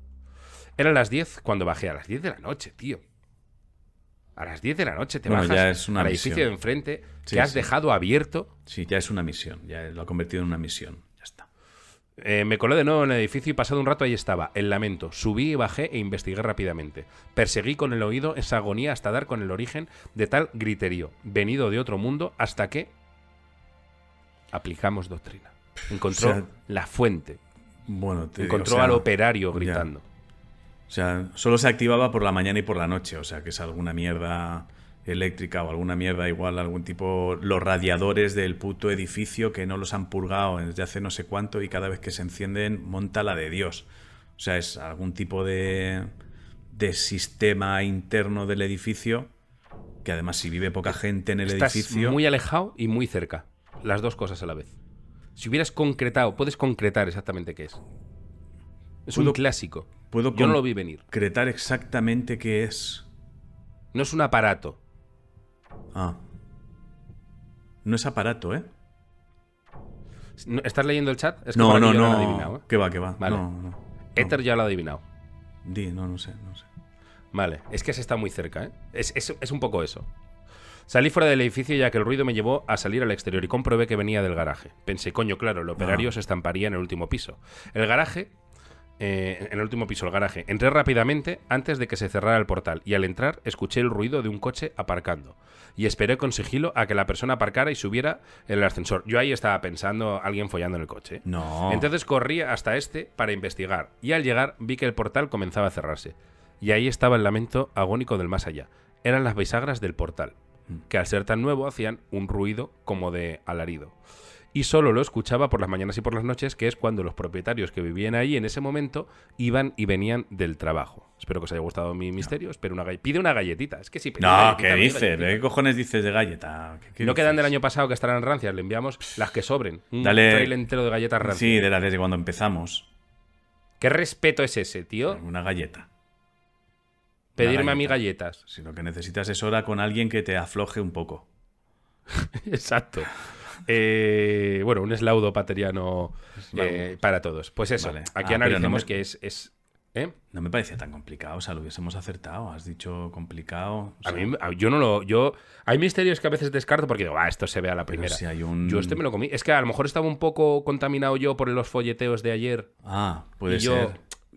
Eran las 10 cuando bajé, a las 10 de la noche, tío. A las 10 de la noche te bajas ya es una al edificio de enfrente que has dejado abierto. Sí, ya es una misión, ya lo ha convertido en una misión. Eh, me colé de nuevo en el edificio y pasado un rato ahí estaba, el lamento. Subí y bajé e investigué rápidamente. Perseguí con el oído esa agonía hasta dar con el origen de tal griterío, venido de otro mundo, hasta que aplicamos doctrina. Encontró la fuente. Bueno, encontró al operario gritando. O sea, solo se activaba por la mañana y por la noche, o sea, que es alguna mierda eléctrica o alguna mierda igual, algún tipo, los radiadores del puto edificio que no los han purgado desde hace no sé cuánto y cada vez que se encienden monta la de Dios. O sea, es algún tipo de, de sistema interno del edificio que además si vive poca gente en el Estás edificio... Muy alejado y muy cerca. Las dos cosas a la vez. Si hubieras concretado, puedes concretar exactamente qué es. Es un clásico. Puedo Yo no lo vi venir. concretar exactamente qué es. No es un aparato. Ah. No es aparato, ¿eh? ¿Estás leyendo el chat? Es que no, no, lo no. adivinado, ¿eh? Que va, que va. Vale. No, no. no. Ether ya lo ha adivinado. Di, no, no sé, no sé. Vale, es que se está muy cerca, ¿eh? Es, es- es un poco eso. Salí fuera del edificio ya que el ruido me llevó a salir al exterior y comprobé que venía del garaje. Pensé, coño, claro, el operario Ah. se estamparía en el último piso. El garaje, eh, en el último piso, el garaje. Entré rápidamente antes de que se cerrara el portal y al entrar escuché el ruido de un coche aparcando. Y esperé con sigilo a que la persona aparcara y subiera en el ascensor. Yo ahí estaba pensando alguien follando en el coche. No. Entonces corrí hasta este para investigar y al llegar vi que el portal comenzaba a cerrarse. Y ahí estaba el lamento agónico del más allá. Eran las bisagras del portal, que al ser tan nuevo hacían un ruido como de alarido. Y solo lo escuchaba por las mañanas y por las noches, que es cuando los propietarios que vivían ahí en ese momento iban y venían del trabajo. Espero que os haya gustado mi misterio. Espero una galle- Pide una galletita. Es que sí. No, galletita, ¿qué dices? ¿Qué cojones dices de galleta? ¿Qué- qué No quedan del año pasado que estarán rancias. Le enviamos las que sobren. Un Dale- trail entero de galletas rancias. Sí, de la desde cuando empezamos. ¿Qué respeto es ese, tío? Una galleta. Pedirme a mí galleta. galletas. Si lo que necesitas es hora con alguien que te afloje un poco. Exacto. Eh, bueno, un eslaudo pateriano eh, para todos. Pues eso, Vale. aquí Ah, no me- que es... es- ¿eh? No me parecía tan complicado, o sea, lo hubiésemos acertado. Has dicho complicado. o A mí, yo no lo... Yo, hay misterios que a veces descarto porque digo, ah, esto se ve a la primera. si hay un... Yo este me lo comí. Es que a lo mejor estaba un poco contaminado yo por los folleteos de ayer. Ah, puede y ser. yo,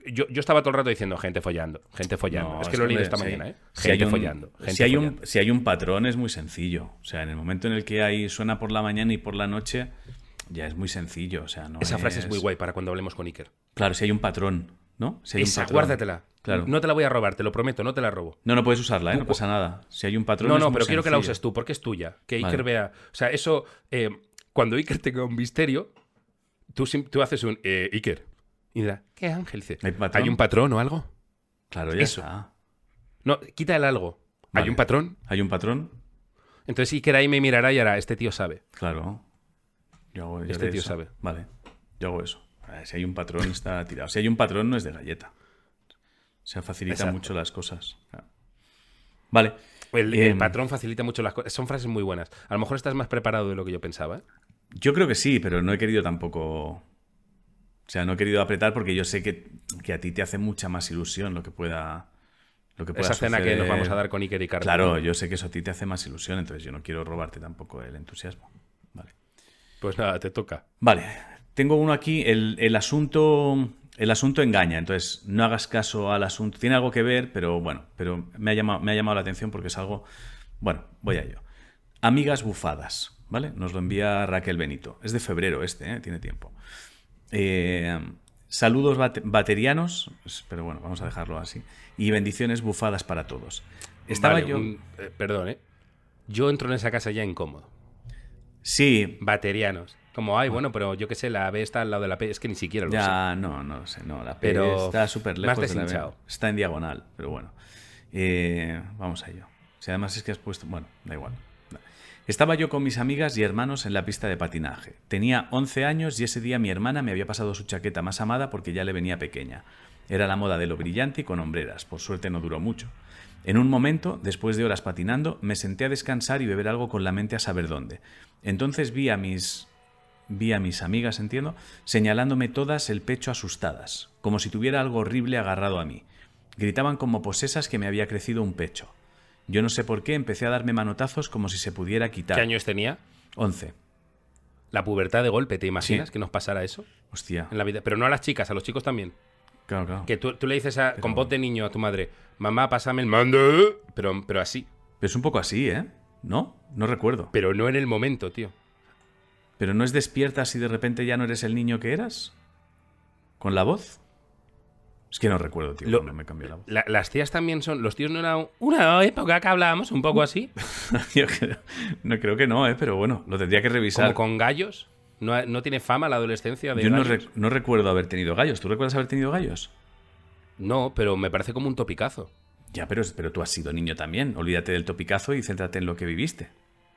yo estaba todo el rato diciendo gente follando, gente follando. No, es que lo he leído hombre, esta mañana, ¿eh? Gente un- follando. Gente si, hay follando. un, si hay un patrón es muy sencillo. O sea, en el momento en el que hay suena por la mañana y por la noche, ya es muy sencillo. O sea, no Esa frase es muy guay para cuando hablemos con Iker. Claro, si hay un patrón, ¿no? Si hay un Esa, patrón. guárdatela. Claro. No te la voy a robar, te lo prometo, no te la robo. No, no puedes usarla, ¿eh? No pasa nada. Si hay un patrón. No, es no, muy pero quiero que la uses tú, porque es tuya. Que Iker Vale. vea. O sea, eso. eh, cuando Iker tenga un misterio, tú, tú haces un. Eh, Iker. Y dirá, ¿qué ángel? Dice, ¿Hay un patrón o algo? Claro, ya Eso. está. No, quita el algo. Vale. ¿Hay un patrón? ¿Hay un patrón? Entonces Iker ahí me mirará y hará, este tío sabe. Claro. Yo hago, yo Este tío eso. sabe. Vale. Yo hago eso. Si hay un patrón, está tirado. Si hay un patrón, no es de galleta. O sea, facilita Exacto. mucho las cosas. Claro. Vale. El, Em, el patrón facilita mucho las cosas. Son frases muy buenas. A lo mejor estás más preparado de lo que yo pensaba. Yo creo que sí, pero no he querido tampoco. O sea, no he querido apretar porque yo sé que, que a ti te hace mucha más ilusión lo que pueda. Lo que pueda Esa cena que suceder. nos vamos a dar con Iker y Carlos. Claro, yo sé que eso a ti te hace más ilusión, entonces yo no quiero robarte tampoco el entusiasmo. Vale. Pues nada, te toca. Vale, tengo uno aquí, el, el asunto el asunto engaña, entonces no hagas caso al asunto. Tiene algo que ver, pero bueno, pero me ha llamado, me ha llamado la atención porque es algo... Bueno, voy a ello. Amigas bufadas, ¿vale? Nos lo envía Raquel Benito. Es de febrero este, ¿eh? tiene tiempo. Eh, saludos bate- baterianos, pero bueno, vamos a dejarlo así. Y bendiciones bufadas para todos. Estaba Vale, yo... un- eh, perdón, ¿eh? Yo entro en esa casa ya incómodo. Sí, Baterianos. Como, ay, bueno, pero yo qué sé, la B está al lado de la P. Es que ni siquiera lo sé. Ya, no, no lo sé, no, la P Pero está súper más lejos de la B. Está en diagonal, pero bueno. Eh, vamos a ello. Si además es que has puesto... Bueno, da igual. Estaba yo con mis amigas y hermanos en la pista de patinaje. Tenía 11 años y ese día mi hermana me había pasado su chaqueta más amada porque ya le venía pequeña. Era la moda de lo brillante y con hombreras. Por suerte no duró mucho. En un momento, después de horas patinando, me senté a descansar y beber algo con la mente a saber dónde. Entonces vi a mis Vi a mis amigas, entiendo, señalándome todas el pecho asustadas, como si tuviera algo horrible agarrado a mí. Gritaban como posesas que me había crecido un pecho. Yo no sé por qué empecé a darme manotazos como si se pudiera quitar. ¿Qué años tenía? Once. La pubertad de golpe, ¿te imaginas Sí. que nos pasara eso Hostia. en la vida? Pero no a las chicas, a los chicos también. Claro, claro. Que tú, tú le dices a- con voz de niño a tu madre, mamá, pásame el mando, pero, pero así. Pero es un poco así, ¿eh? ¿No? No recuerdo. Pero no en el momento, tío. ¿Pero no es despiertas y de repente ya no eres el niño que eras? ¿Con la voz? Es que no recuerdo, tío, Lo- me cambió la voz. La- las tías también son. Los tíos no eran una época que hablábamos un poco así. Yo creo, no creo que no, ¿eh? Pero bueno, lo tendría que revisar. Como con gallos. No, no tiene fama la adolescencia de Yo no, gallos? rec- no recuerdo haber tenido gallos. ¿Tú recuerdas haber tenido gallos? No, pero me parece como un topicazo. Ya, pero, pero tú has sido niño también. Olvídate del topicazo y céntrate en lo que viviste.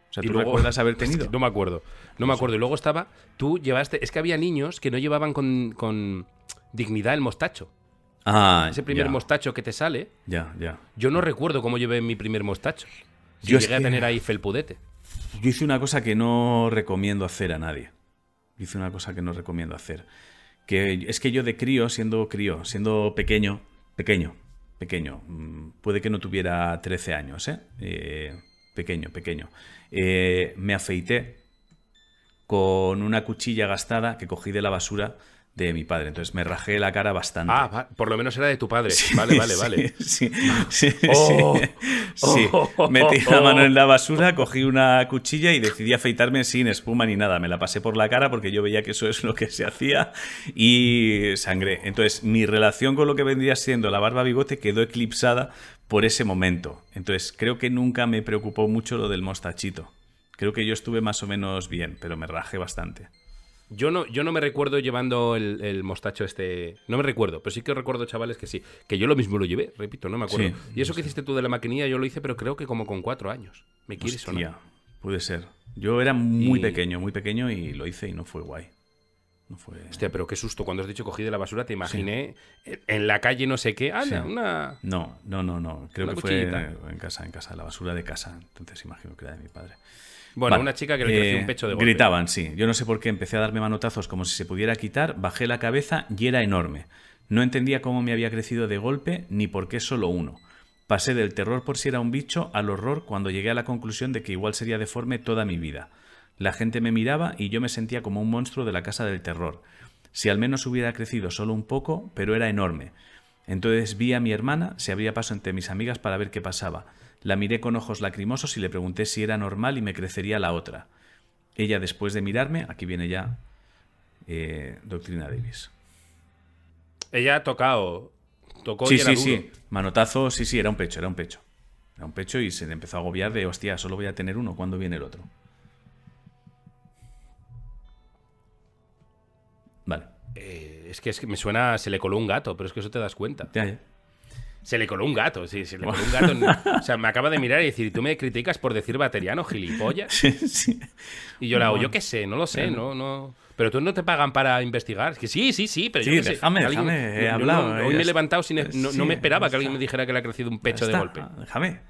O sea, Y ¿tú luego- recuerdas haber Es que tenido? no me acuerdo. No me acuerdo. Y luego estaba. Tú llevaste. Es que había niños que no llevaban con, con dignidad el mostacho. Ah, ese primer ya, mostacho que te sale, Ya, ya. yo no recuerdo cómo llevé mi primer mostacho. Si Yo llegué a tener ahí felpudete. Yo hice una cosa que no recomiendo hacer a nadie. Hice una cosa que no recomiendo hacer. Que es que yo de crío, siendo crío, siendo pequeño, pequeño, pequeño, mm, puede que no tuviera 13 años, ¿eh? Eh, pequeño, pequeño. Eh, me afeité con una cuchilla gastada que cogí de la basura de mi padre. Entonces me rajé la cara bastante. Ah, por lo menos era de tu padre. Vale, vale, Sí, vale. Sí, sí, sí, Oh. sí. Oh. Metí la mano en la basura, cogí una cuchilla y decidí afeitarme sin espuma ni nada. Me la pasé por la cara porque yo veía que eso es lo que se hacía y sangré. Entonces, mi relación con lo que vendría siendo la barba bigote quedó eclipsada por ese momento. Entonces, creo que nunca me preocupó mucho lo del mostachito. Creo que yo estuve más o menos bien, pero me rajé bastante. Yo no, yo no me recuerdo llevando el, el mostacho este. No me recuerdo, pero sí que recuerdo, chavales, que sí. Que yo lo mismo lo llevé, repito, no me acuerdo. Sí, y eso que hiciste tú de la maquinilla, yo lo hice, pero creo que como con cuatro años. ¿Me quieres Hostia, sonar? puede ser. Yo era muy Y- pequeño, muy pequeño y lo hice y no fue guay. No fue... Hostia, pero qué susto. Cuando has dicho cogí de la basura, te imaginé en- en la calle no sé qué. Sí. una. No, no, no, no. Creo Una que cuchillita. fue en casa, en casa, la basura de casa. Entonces imagino que era de mi padre. Bueno, Vale, una chica que le creció eh, un pecho de golpe. Gritaban, sí. Yo no sé por qué empecé a darme manotazos como si se pudiera quitar, bajé la cabeza y era enorme. No entendía cómo me había crecido de golpe ni por qué solo uno. Pasé del terror por si era un bicho al horror cuando llegué a la conclusión de que igual sería deforme toda mi vida. La gente me miraba y yo me sentía como un monstruo de la casa del terror. Si al menos hubiera crecido solo un poco, pero era enorme. Entonces vi a mi hermana, se abría paso entre mis amigas para ver qué pasaba. La miré con ojos lacrimosos y le pregunté si era normal y me crecería la otra. Ella, después de mirarme, aquí viene ya eh, Doctrina Davis. Ella ha tocado. Tocó Sí, y era sí, duro. sí. Manotazo, sí, sí, era un pecho, era un pecho. Era un pecho y se le empezó a agobiar de, hostia, solo voy a tener uno, ¿cuándo viene el otro? Vale. Eh, es que es que me suena. Se le coló un gato, pero es que eso te das cuenta. Ya, ya. Se le coló un gato, sí, se le coló un gato. o sea, me acaba de mirar y decir, ¿tú me criticas por decir bateriano, gilipollas? Sí, sí. Y yo le hago, yo qué sé, no lo sé, no, no. Pero tú no te pagan para investigar. Es que sí, sí, sí, pero Sí, yo qué sé. déjame, Alguien- déjame, he no- hablado, hoy me he está. levantado sin. No, no Sí, me esperaba que alguien me dijera que le ha crecido un pecho de golpe. Déjame.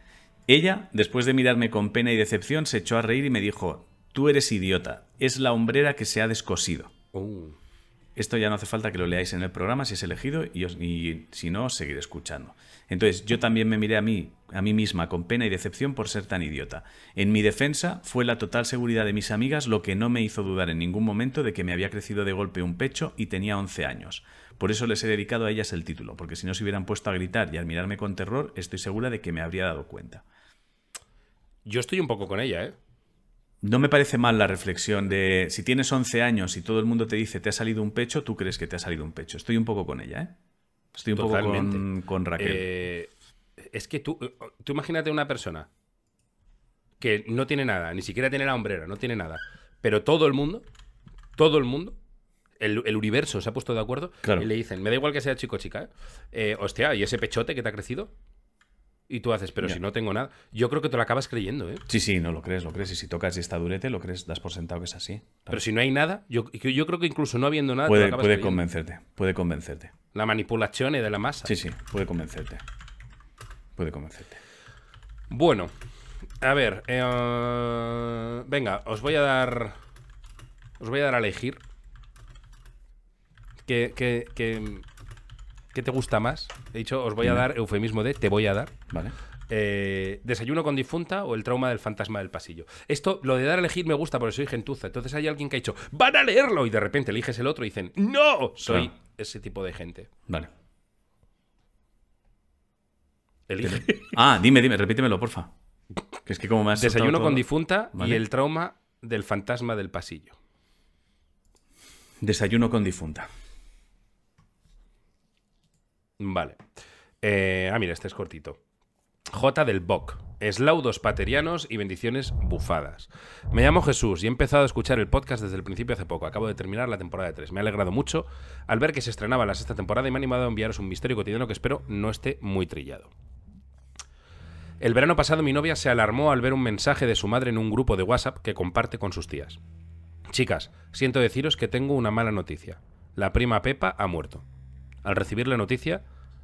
Ella, después de mirarme con pena y decepción, se echó a reír y me dijo, tú eres idiota, es la hombrera que se ha descosido. Uh, Esto ya no hace falta que lo leáis en el programa si es elegido y, si no, os seguiré escuchando. Entonces, yo también me miré a mí, a mí misma con pena y decepción por ser tan idiota. En mi defensa, fue la total seguridad de mis amigas lo que no me hizo dudar en ningún momento de que me había crecido de golpe un pecho y tenía 11 años. Por eso les he dedicado a ellas el título, porque si no se hubieran puesto a gritar y al mirarme con terror, estoy segura de que me habría dado cuenta. yo estoy un poco con ella, ¿eh? No me parece mal la reflexión de si tienes 11 años y todo el mundo te dice te ha salido un pecho, tú crees que te ha salido un pecho. Estoy un poco con ella, ¿eh? Estoy un Totalmente. poco con, con Raquel. Eh, es que tú, tú imagínate una persona que no tiene nada, ni siquiera tiene la hombrera, no tiene nada, pero todo el mundo, todo el mundo, el, el universo se ha puesto de acuerdo Claro. y le dicen, me da igual que sea chico o chica, ¿eh? Eh, hostia, ¿y ese pechote que te ha crecido? Y tú haces, pero Ya. si no tengo nada, yo creo que te lo acabas creyendo, ¿eh? Sí, sí, no lo crees, lo crees. Y si tocas y está durete, lo crees, das por sentado que es así. Pero si no hay nada, yo, yo creo que incluso no habiendo nada, te lo puede acabas puede creyendo. convencerte, puede convencerte. La manipulación de la masa. Sí, sí, puede convencerte. Puede convencerte. Bueno, a ver, eh, venga, os voy a dar, os voy a dar a elegir. ¿Qué, qué, qué- qué te gusta más? He dicho, os voy a dar eufemismo de te voy a dar. ¿Vale? Eh, ¿Desayuno con difunta o el trauma del fantasma del pasillo? Esto, lo de dar a elegir me gusta porque soy gentuza. Entonces hay alguien que ha dicho, ¡van a leerlo! Y de repente eliges el otro y dicen, ¡No! Soy Claro. ese tipo de gente. Vale. Elige. Ah, dime, dime, repítemelo, porfa. Que es que como me has Desayuno con todo- difunta y el trauma del fantasma del pasillo. Desayuno con difunta. Vale. Eh, ah, mira, este es cortito. J del Boc. Eslaudos paterianos y bendiciones bufadas. Me llamo Jesús y he empezado a escuchar el podcast desde el principio hace poco. Acabo de terminar la temporada de 3. Me ha alegrado mucho al ver que se estrenaba la sexta temporada y me ha animado a enviaros un misterio cotidiano que espero no esté muy trillado. El verano pasado mi novia se alarmó al ver un mensaje de su madre en un grupo de WhatsApp que comparte con sus tías. Chicas, siento deciros que tengo una mala noticia. La prima Pepa ha muerto. Al recibir la noticia,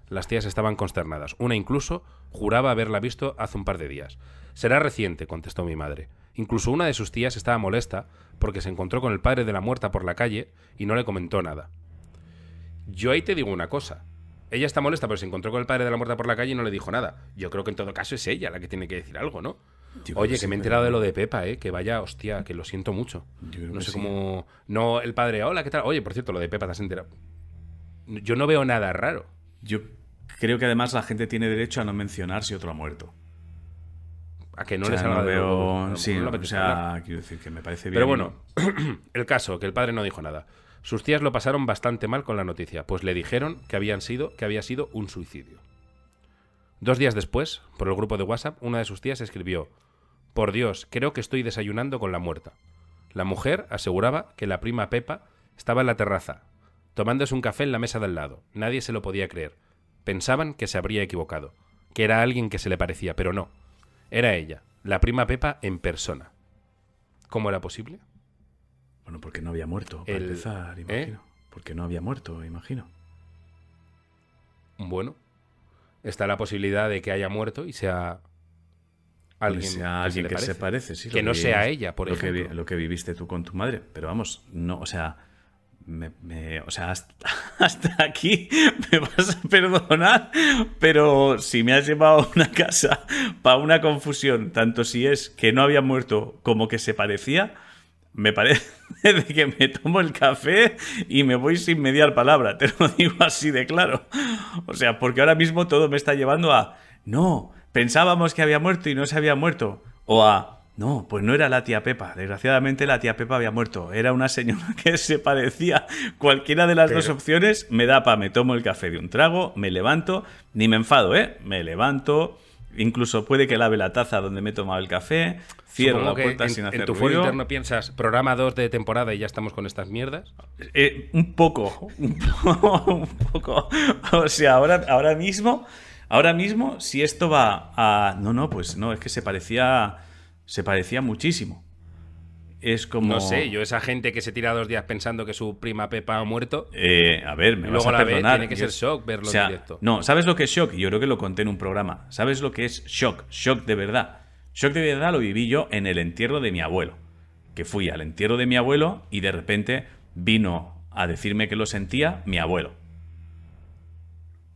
Las tías estaban consternadas. Una incluso juraba haberla visto hace un par de días. Será reciente, contestó mi madre. Incluso una de sus tías estaba molesta porque se encontró con el padre de la muerta por la calle y no le comentó nada. Yo ahí te digo una cosa. Ella está molesta porque se encontró con el padre de la muerta por la calle y no le dijo nada. Yo creo que en todo caso es ella la que tiene que decir algo, ¿no? Oye, que, me he enterado de lo de Pepa, ¿eh? Que vaya, hostia, que lo siento mucho. No sé cómo... No, el padre, hola, ¿qué tal? Oye, por cierto, lo de Pepa, ¿te has enterado? Yo no veo nada raro. Yo creo que además la gente tiene derecho a no mencionar si otro ha muerto. A que no les no veo... sí, o sea, quiero decir que me parece bien. Pero bueno, el caso, que el padre no dijo nada. Sus tías lo pasaron bastante mal con la noticia, pues le dijeron que, habían sido, que había sido un suicidio. Dos días después, por el grupo de WhatsApp, una de sus tías escribió, Por Dios, creo que estoy desayunando con la muerta. La mujer aseguraba que la prima Pepa estaba en la terraza, tomándose un café en la mesa del lado. Nadie se lo podía creer. Pensaban que se habría equivocado, que era alguien que se le parecía, pero no. Era ella, la prima Pepa en persona. ¿Cómo era posible? Bueno, porque no había muerto, para empezar, ¿eh? imagino. Porque no había muerto, imagino. Bueno, está la posibilidad de que haya muerto y sea alguien, sea alguien que, se, parece, sí. Que no sea ella, por ejemplo. Que, lo que viviste tú con tu madre. Pero vamos, no, o sea, o sea, hasta, hasta, aquí me vas a perdonar, pero si me has llevado a una casa para una confusión, tanto si es que no había muerto como que se parecía, me parece que me tomo el café y me voy sin mediar palabra, te lo digo así de claro. O sea, porque ahora mismo todo me está llevando a, no, pensábamos que había muerto y no se había muerto. O a, no, pues no era la tía Pepa. Desgraciadamente la tía Pepa había muerto. Era una señora que se parecía. Cualquiera de las dos opciones me da para, me tomo el café de un trago, me levanto, ni me enfado, ¿eh? Me levanto Incluso puede que lave la taza donde me he tomado el café, cierro la puerta sin hacer En tu ruido. interno piensas, programa 2 de temporada y ya estamos con estas mierdas. Eh, un poco, un poco, O sea, ahora, ahora mismo, ahora mismo, si esto va a. No, no, pues no, es que se parecía. Se parecía muchísimo es como... No sé, yo esa gente que se tira dos días pensando que su prima Pepa ha muerto... Eh, a ver, me vas a perdonar. tiene que ser shock verlo en directo. No, ¿sabes lo que es shock? Yo creo que lo conté en un programa. ¿Sabes lo que es shock? Shock de verdad. Shock de verdad lo viví yo en el entierro de mi abuelo. Que fui al entierro de mi abuelo y de repente vino a decirme que lo sentía mi abuelo.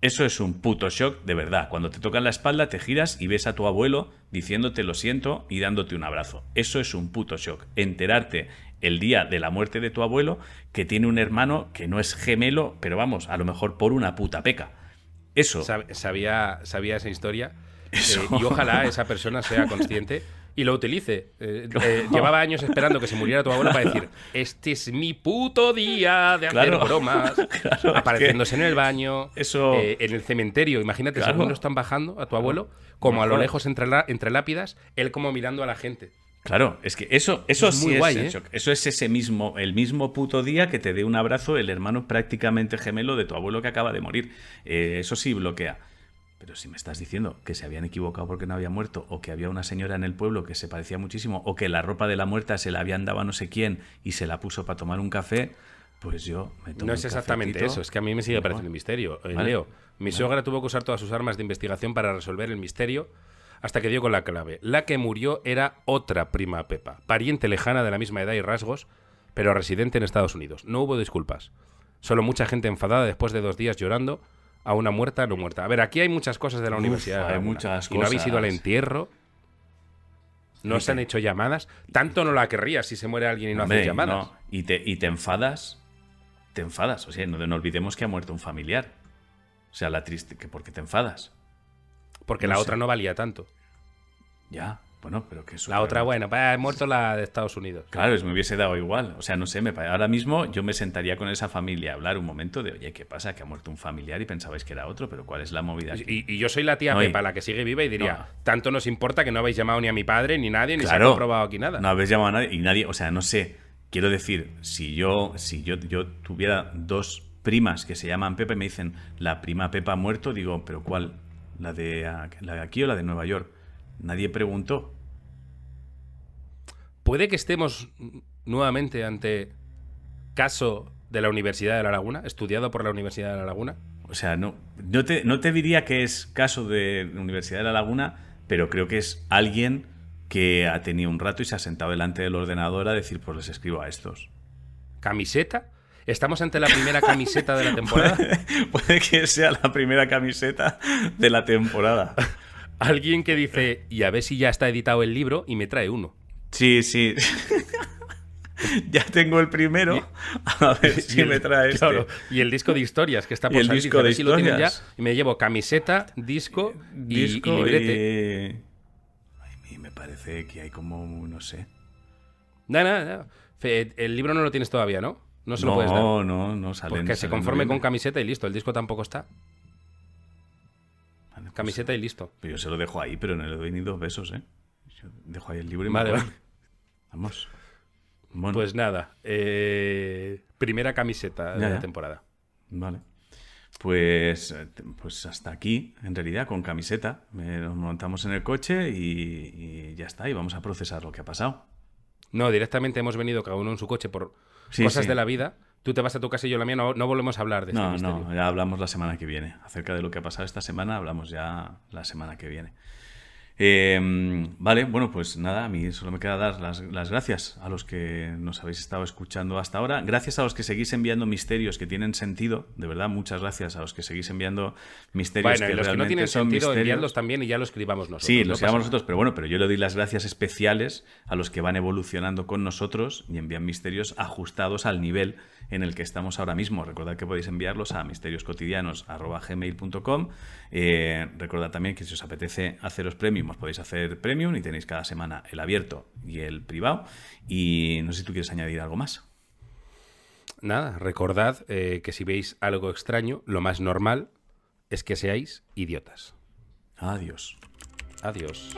Eso es un puto shock de verdad. Cuando te tocan la espalda, te giras y ves a tu abuelo diciéndote lo siento y dándote un abrazo. Eso es un puto shock. Enterarte el día de la muerte de tu abuelo que tiene un hermano que no es gemelo, pero vamos, a lo mejor por una puta peca. Eso. Sabía, sabía esa historia. Eh, y ojalá esa persona sea consciente y lo utilice. Eh, eh, llevaba años esperando que se muriera tu abuelo para decir, este es mi puto día de hacer bromas, apareciéndose en el baño, eso... Eh, en el cementerio. Imagínate, claro. lo están bajando a tu abuelo, como a lo lejos entre, entre lápidas, él como mirando a la gente. Claro, es que eso, eso, es muy guay, Eso es ese mismo, el mismo puto día que te dé un abrazo el hermano prácticamente gemelo de tu abuelo que acaba de morir. eso sí bloquea. Pero si me estás diciendo que se habían equivocado porque no había muerto, o que había una señora en el pueblo que se parecía muchísimo, o que la ropa de la muerta se la habían dado a no sé quién y se la puso para tomar un café, pues yo me tomo No es exactamente eso, es que a mí me sigue pareciendo un misterio. Eh, Leo, mi suegra tuvo que usar todas sus armas de investigación para resolver el misterio hasta que dio con la clave. La que murió era otra prima Pepa, pariente lejana de la misma edad y rasgos, pero residente en Estados Unidos. No hubo disculpas. Solo mucha gente enfadada después de dos días llorando a una muerta no muerta. A ver, aquí hay muchas cosas de la universidad. Hay muchas cosas. Y no habéis ido al entierro. No se han hecho llamadas. Tanto no la querrías si se muere alguien y no haces llamadas. Y, te, y te enfadas. Te enfadas. O sea, no, no, olvidemos que ha muerto un familiar. O sea, la triste. que ¿Por qué te enfadas? Porque la otra no valía tanto. Ya. Bueno, pero que. La otra, bueno, pues ha muerto la de Estados Unidos. Claro, me hubiese dado igual. O sea, no sé, me, ahora mismo yo me sentaría con esa familia a hablar un momento de, oye, ¿qué pasa? Que ha muerto un familiar y pensabais que era otro, pero ¿cuál es la movida? Y, yo soy la tía Pepa, la que sigue viva, y diría, tanto nos importa que no habéis llamado ni a mi padre, ni nadie, ni se ha comprobado aquí nada. No habéis llamado a nadie, y nadie, o sea, no sé. Quiero decir, si yo, si yo, yo tuviera dos primas que se llaman Pepa y me dicen, la prima Pepa ha muerto, digo, ¿pero cuál? ¿La de, la de aquí o la de Nueva York? Nadie preguntó. ¿Puede que estemos nuevamente ante caso de la Universidad de La Laguna, estudiado por la Universidad de La Laguna? O sea, no, no, te, no te diría que es caso de Universidad de La Laguna, pero creo que es alguien que ha tenido un rato y se ha sentado delante del ordenador a decir, pues les escribo a estos. ¿Camiseta? ¿Estamos ante la primera camiseta de la temporada? puede, puede que sea la primera camiseta de la temporada. Alguien que dice, y a ver si ya está editado el libro y me trae uno. Sí, sí. ya tengo el primero. A ver si me trae este. Claro, y el disco de historias que está por Y el salir, disco de si lo tienen ya. historias. Y me llevo camiseta, disco y, Disco y librete. y- Ay, a mí me parece que hay como, no sé. No. Fe- El libro no lo tienes todavía, ¿no? No se lo puedes dar. No, no, no sale. Porque se conforme con camiseta y listo. El disco tampoco está. Camiseta y listo. Pero yo se lo dejo ahí, pero no le doy ni dos besos, ¿eh? Yo dejo ahí el libro y me vale. Vamos. Bueno, Pues nada. eh, primera camiseta de la ya. temporada. Vale. Pues, eh, pues hasta aquí, en realidad, con camiseta. Me- Nos montamos en el coche y, y ya está. Y vamos a procesar lo que ha pasado. No, directamente hemos venido cada uno en su coche por Sí, cosas sí. de la vida. Tú te vas a tu casa y yo a la mía. No, no volvemos a hablar de este No, no, ya hablamos la semana que viene. Acerca de lo que ha pasado esta semana, hablamos ya la semana que viene. Eh, vale, bueno, pues nada, a mí solo me queda dar las, las gracias a los que nos habéis estado escuchando hasta ahora. Gracias a los que seguís enviando misterios que tienen sentido. De verdad, muchas gracias a los que seguís enviando misterios Bueno, que y los que no realmente tienen son sentido, misterios. enviadlos también y ya lo escribamos nosotros. Sí, no lo pasa sabemos nada. nosotros, pero bueno, pero yo le doy las gracias especiales a los que van evolucionando con nosotros y envían misterios ajustados al nivel en el que estamos ahora mismo. Recordad que podéis enviarlos a misterioscotidianos.gmail.com eh, Recordad también que si os apetece haceros premium, os podéis hacer premium y tenéis cada semana el abierto y el privado. Y no sé si tú quieres añadir algo más. Nada, recordad eh, que si veis algo extraño, lo más normal es que seáis idiotas. Adiós. Adiós.